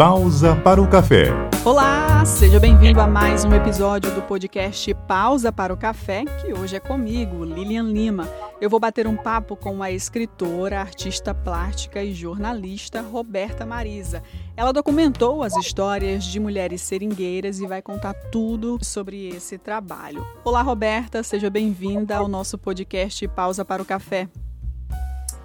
Pausa para o café. Olá, seja bem-vindo a mais um episódio do podcast Pausa para o Café, que hoje é comigo, Lilian Lima. Eu vou bater um papo com a escritora, artista plástica e jornalista Roberta Marisa. Ela documentou as histórias de mulheres seringueiras e vai contar tudo sobre esse trabalho. Olá, Roberta, seja bem-vinda ao nosso podcast Pausa para o Café.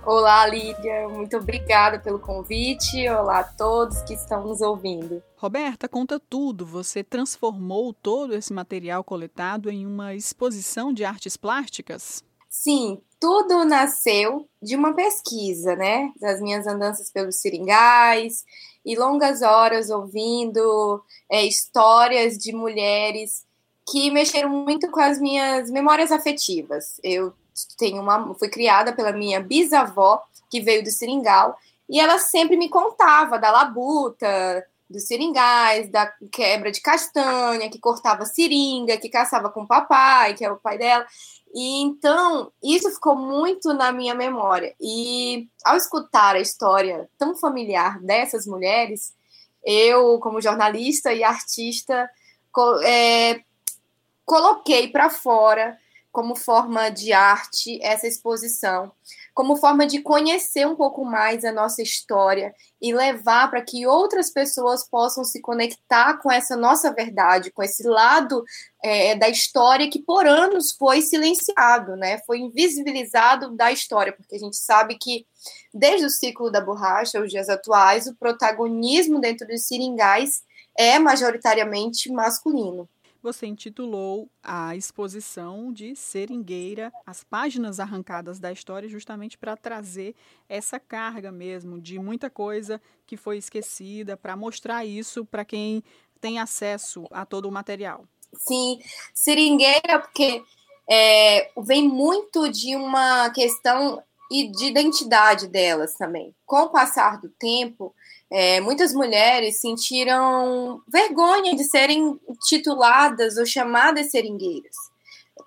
Olá, Lídia, muito obrigada pelo convite. Olá a todos que estão nos ouvindo. Roberta, conta tudo. Você transformou todo esse material coletado em uma exposição de artes plásticas? Sim, tudo nasceu de uma pesquisa, né? Das minhas andanças pelos seringais e longas horas ouvindo é, histórias de mulheres que mexeram muito com as minhas memórias afetivas. Eu tenho uma, fui criada pela minha bisavó, que veio do Seringal, e ela sempre me contava da labuta, dos seringais, da quebra de castanha, que cortava seringa, que caçava com o papai, que é o pai dela. E então, isso ficou muito na minha memória. E ao escutar a história tão familiar dessas mulheres, eu, como jornalista e artista, é, coloquei para fora como forma de arte essa exposição, como forma de conhecer um pouco mais a nossa história e levar para que outras pessoas possam se conectar com essa nossa verdade, com esse lado é, da história que por anos foi silenciado, né? Foi invisibilizado da história, porque a gente sabe que desde o ciclo da borracha, os dias atuais, o protagonismo dentro dos seringais é majoritariamente masculino você intitulou a exposição de Seringueira, as páginas arrancadas da história, justamente para trazer essa carga mesmo de muita coisa que foi esquecida, para mostrar isso para quem tem acesso a todo o material. Sim, Seringueira, porque é, vem muito de uma questão e de identidade delas também. Com o passar do tempo, é, muitas mulheres sentiram vergonha de serem tituladas ou chamadas seringueiras,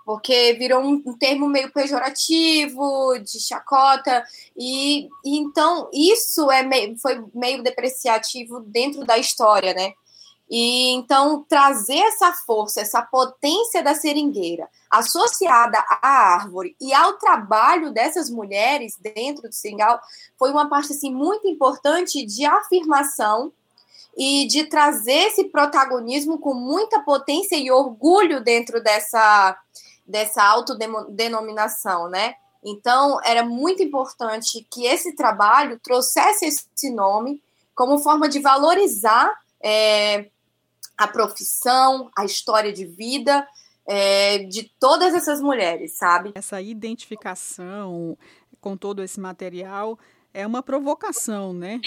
porque virou um, um termo meio pejorativo, de chacota, e, e então isso é meio, foi meio depreciativo dentro da história, né? E então trazer essa força, essa potência da seringueira associada à árvore e ao trabalho dessas mulheres dentro do seringal foi uma parte assim muito importante de afirmação e de trazer esse protagonismo com muita potência e orgulho dentro dessa dessa autodenominação, né? Então, era muito importante que esse trabalho trouxesse esse nome como forma de valorizar é, a profissão, a história de vida é, de todas essas mulheres, sabe? Essa identificação com todo esse material é uma provocação, né?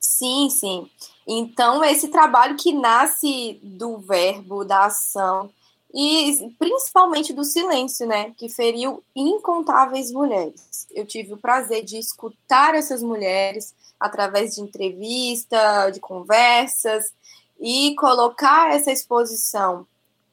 Sim, sim. Então, esse trabalho que nasce do verbo, da ação, e principalmente do silêncio, né, que feriu incontáveis mulheres. Eu tive o prazer de escutar essas mulheres através de entrevista, de conversas e colocar essa exposição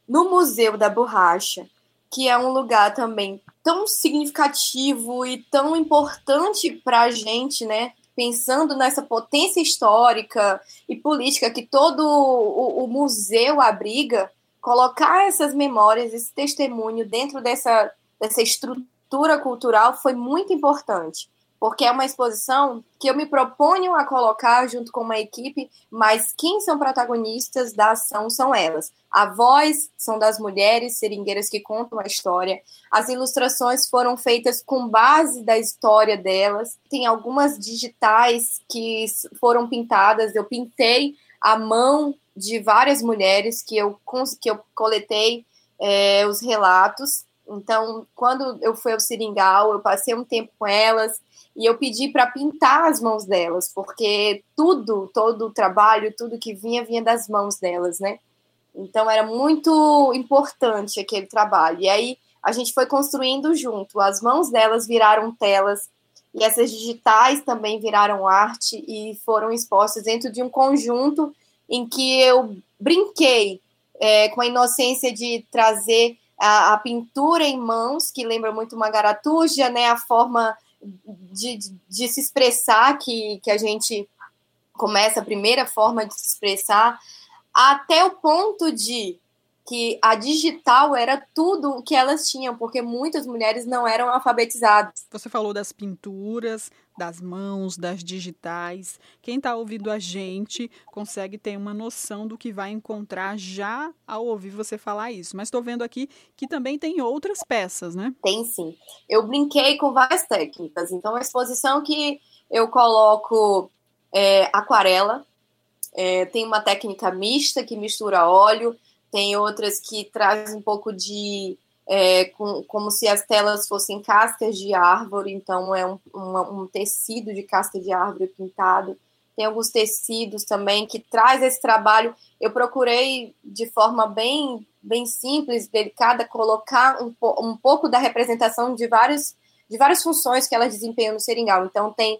no Museu da Borracha, que é um lugar também tão significativo e tão importante para a gente, né? Pensando nessa potência histórica e política que todo o, o museu abriga, colocar essas memórias, esse testemunho dentro dessa, dessa estrutura cultural foi muito importante, porque é uma exposição que eu me proponho a colocar junto com uma equipe, mas quem são protagonistas da ação são elas. A voz são das mulheres seringueiras que contam a história. As ilustrações foram feitas com base da história delas. Tem algumas digitais que foram pintadas. Eu pintei a mão de várias mulheres que eu, que eu coletei é, os relatos. Então, quando eu fui ao Seringal, eu passei um tempo com elas e eu pedi para pintar as mãos delas, porque tudo, todo o trabalho, tudo que vinha, vinha das mãos delas, né? Então, era muito importante aquele trabalho. E aí, a gente foi construindo junto. As mãos delas viraram telas, e essas digitais também viraram arte e foram expostas dentro de um conjunto em que eu brinquei é, com a inocência de trazer a, a, pintura em mãos, que lembra muito uma garatuja, né, a forma de, de, de, se expressar que, que a gente começa a primeira forma de se expressar, até o ponto de que a digital era tudo o que elas tinham, porque muitas mulheres não eram alfabetizadas. Você falou das pinturas, das mãos, das digitais. Quem está ouvindo a gente consegue ter uma noção do que vai encontrar já ao ouvir você falar isso. Mas estou vendo aqui que também tem outras peças, né? Tem sim. Eu brinquei com várias técnicas. Então, a exposição que eu coloco é, aquarela, é, tem uma técnica mista que mistura óleo, tem outras que trazem um pouco de. É, com, como se as telas fossem cascas de árvore, então é um, uma, um tecido de casca de árvore pintado. Tem alguns tecidos também que traz esse trabalho. Eu procurei de forma bem, bem simples, delicada, colocar um, um pouco da representação de vários de várias funções que elas desempenham no seringal. Então tem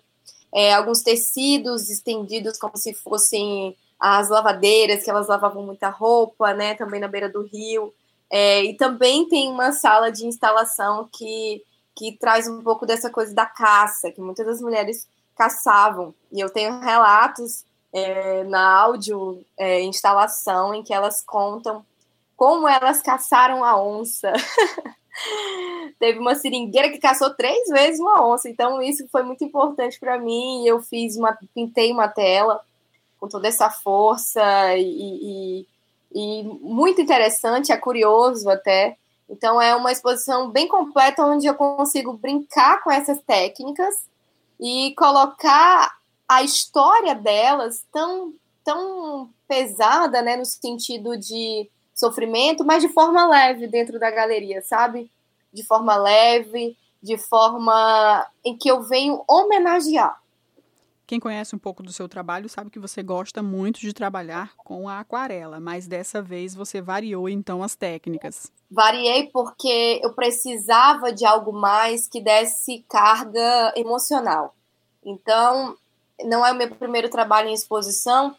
é, alguns tecidos estendidos como se fossem as lavadeiras, que elas lavavam muita roupa, né? Também na beira do rio. É, e também tem uma sala de instalação que, que traz um pouco dessa coisa da caça, que muitas das mulheres caçavam. E eu tenho relatos é, na áudio é, instalação em que elas contam como elas caçaram a onça. Teve uma seringueira que caçou três vezes uma onça, então isso foi muito importante para mim. Eu fiz uma, pintei uma tela com toda essa força e, e, e muito interessante, é curioso até. Então é uma exposição bem completa onde eu consigo brincar com essas técnicas e colocar a história delas tão tão pesada, né, no sentido de sofrimento, mas de forma leve dentro da galeria, sabe? De forma leve, de forma em que eu venho homenagear. Quem conhece um pouco do seu trabalho sabe que você gosta muito de trabalhar com a aquarela, mas dessa vez você variou então as técnicas. Variei porque eu precisava de algo mais que desse carga emocional. Então, não é o meu primeiro trabalho em exposição,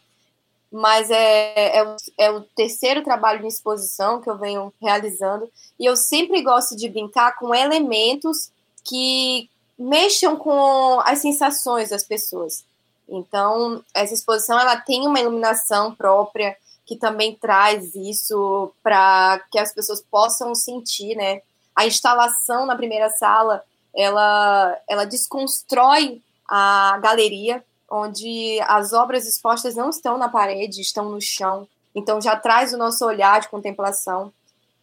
mas é, é, o, é o terceiro trabalho em exposição que eu venho realizando. E eu sempre gosto de brincar com elementos que mexam com as sensações das pessoas. Então, essa exposição ela tem uma iluminação própria que também traz isso para que as pessoas possam sentir, né? A instalação na primeira sala, ela ela desconstrói a galeria, onde as obras expostas não estão na parede, estão no chão. Então já traz o nosso olhar de contemplação.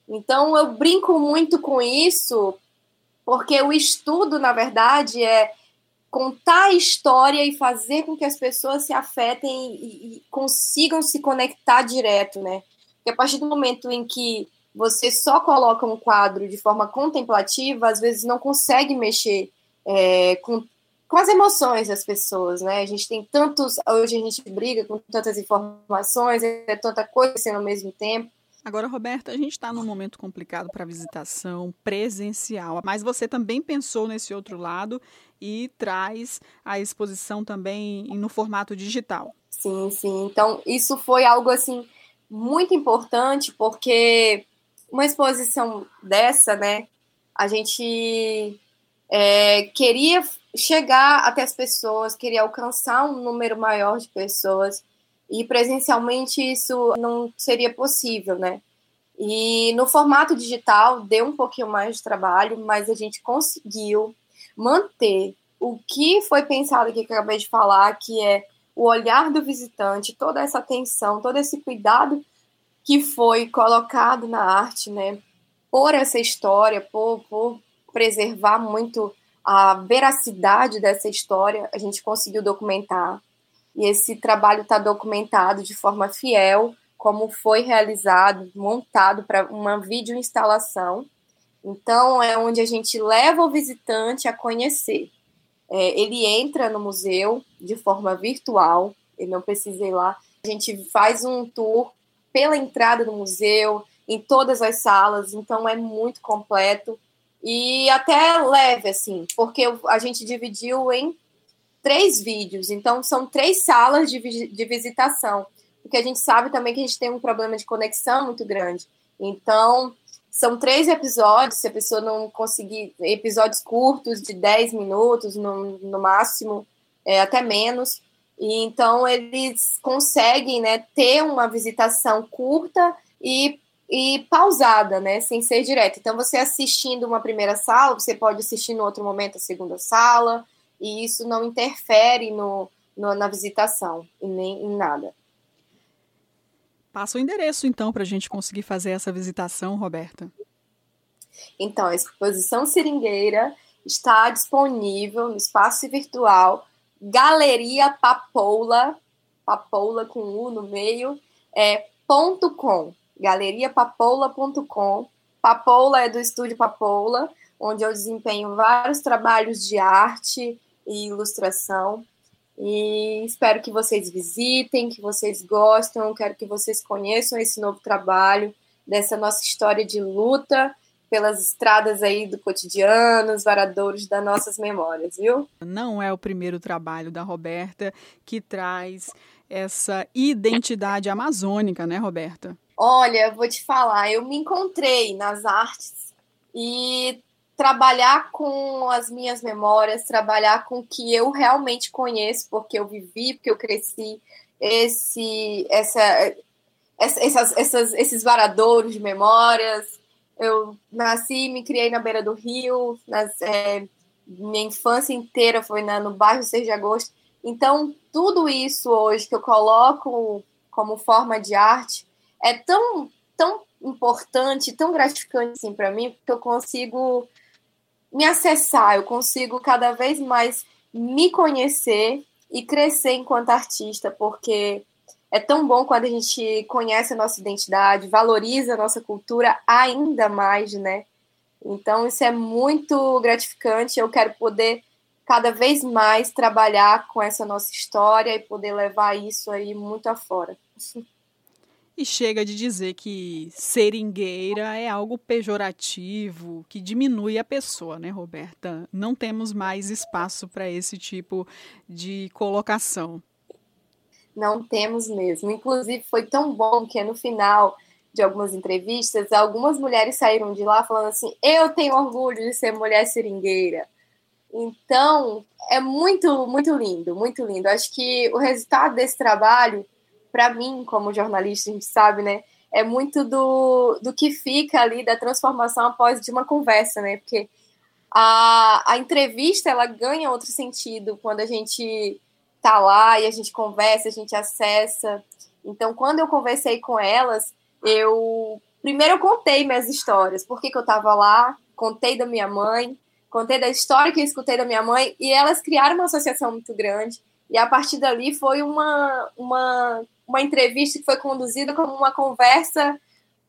Então eu brinco muito com isso porque o estudo, na verdade, é contar a história e fazer com que as pessoas se afetem e, e consigam se conectar direto, né? Porque a partir do momento em que você só coloca um quadro de forma contemplativa, às vezes não consegue mexer é, com, com as emoções das pessoas, né? A gente tem tantos. Hoje a gente briga com tantas informações, é tanta coisa sendo ao mesmo tempo. Agora, Roberta, a gente está num momento complicado para visitação presencial, mas você também pensou nesse outro lado e traz a exposição também no formato digital. Sim, sim. Então, isso foi algo assim muito importante, porque uma exposição dessa, né, a gente é, queria chegar até as pessoas, queria alcançar um número maior de pessoas e presencialmente isso não seria possível, né? E no formato digital deu um pouquinho mais de trabalho, mas a gente conseguiu manter o que foi pensado que acabei de falar, que é o olhar do visitante, toda essa atenção, todo esse cuidado que foi colocado na arte, né? Por essa história, por, por preservar muito a veracidade dessa história, a gente conseguiu documentar e esse trabalho está documentado de forma fiel, como foi realizado, montado para uma vídeo instalação. Então, é onde a gente leva o visitante a conhecer. É, ele entra no museu de forma virtual, ele não precisa ir lá. A gente faz um tour pela entrada do museu, em todas as salas, então é muito completo e até leve, assim, porque a gente dividiu em três vídeos. Então, são três salas de, de visitação. Porque a gente sabe também que a gente tem um problema de conexão muito grande. Então, são três episódios. Se a pessoa não conseguir, episódios curtos, de 10 minutos no, no máximo, é, até menos. E então eles conseguem né, ter uma visitação curta e, e pausada, né, sem ser direta. Então, você assistindo uma primeira sala, você pode assistir no outro momento a segunda sala, e isso não interfere no, no na visitação e nem em nada. Passa o endereço, então, para a gente conseguir fazer essa visitação, Roberta. Então, a exposição Seringueira está disponível no espaço virtual Galeria Papoula, Papoula com U no meio, é ponto .com, galeriapapoula.com. Papoula é do estúdio Papoula, onde eu desempenho vários trabalhos de arte e ilustração. E espero que vocês visitem, que vocês gostem, quero que vocês conheçam esse novo trabalho, dessa nossa história de luta pelas estradas aí do cotidiano, os varadouros das nossas memórias, viu? Não é o primeiro trabalho da Roberta que traz essa identidade amazônica, né, Roberta? Olha, vou te falar, eu me encontrei nas artes e trabalhar com as minhas memórias, trabalhar com o que eu realmente conheço, porque eu vivi, porque eu cresci, esse, essa, essas, essas, esses varadouros de memórias, eu nasci e me criei na beira do rio, nas, é, minha infância inteira foi na, no bairro 6 de agosto. Então, tudo isso hoje que eu coloco como forma de arte é tão, tão importante, tão gratificante assim, para mim, porque eu consigo me acessar, eu consigo cada vez mais me conhecer e crescer enquanto artista, porque é tão bom quando a gente conhece a nossa identidade, valoriza a nossa cultura ainda mais, né? Então, isso é muito gratificante. Eu quero poder cada vez mais trabalhar com essa nossa história e poder levar isso aí muito afora. E chega de dizer que seringueira é algo pejorativo, que diminui a pessoa, né, Roberta? Não temos mais espaço para esse tipo de colocação. Não temos mesmo. Inclusive, foi tão bom que no final de algumas entrevistas, algumas mulheres saíram de lá falando assim: eu tenho orgulho de ser mulher seringueira. Então, é muito, muito lindo, muito lindo. Acho que o resultado desse trabalho, para mim, como jornalista, a gente sabe, né? É muito do, do que fica ali da transformação após de uma conversa, né? Porque a, a entrevista ela ganha outro sentido quando a gente tá lá e a gente conversa, a gente acessa. Então, quando eu conversei com elas, eu primeiro eu contei minhas histórias, por que, que eu estava lá, contei da minha mãe, contei da história que eu escutei da minha mãe, e elas criaram uma associação muito grande. E a partir dali foi uma, uma, uma entrevista que foi conduzida como uma conversa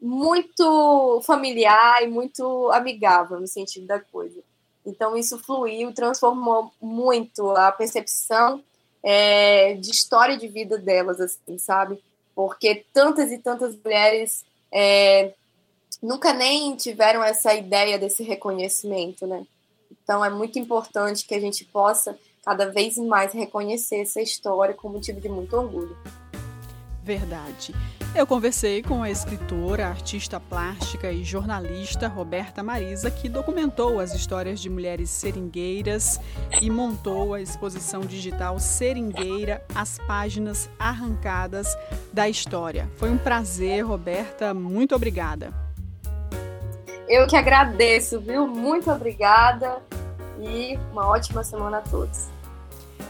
muito familiar e muito amigável no sentido da coisa. Então isso fluiu, transformou muito a percepção é, de história de vida delas, assim, sabe? Porque tantas e tantas mulheres é, nunca nem tiveram essa ideia desse reconhecimento, né? Então é muito importante que a gente possa cada vez mais reconhecer essa história com motivo de muito orgulho. Verdade. Eu conversei com a escritora, artista plástica e jornalista Roberta Marisa, que documentou as histórias de mulheres seringueiras e montou a exposição digital Seringueira, as páginas arrancadas da história. Foi um prazer, Roberta. Muito obrigada. Eu que agradeço, viu? Muito obrigada e uma ótima semana a todos.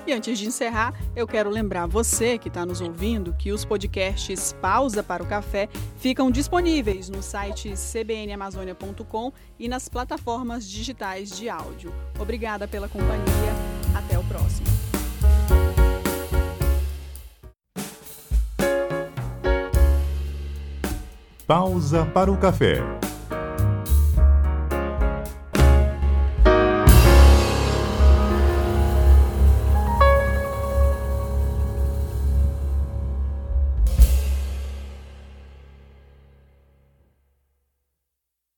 E antes de encerrar, eu quero lembrar você que está nos ouvindo que os podcasts Pausa para o Café ficam disponíveis no site cbnamazônia.com e nas plataformas digitais de áudio. Obrigada pela companhia. Até o próximo. Pausa para o café.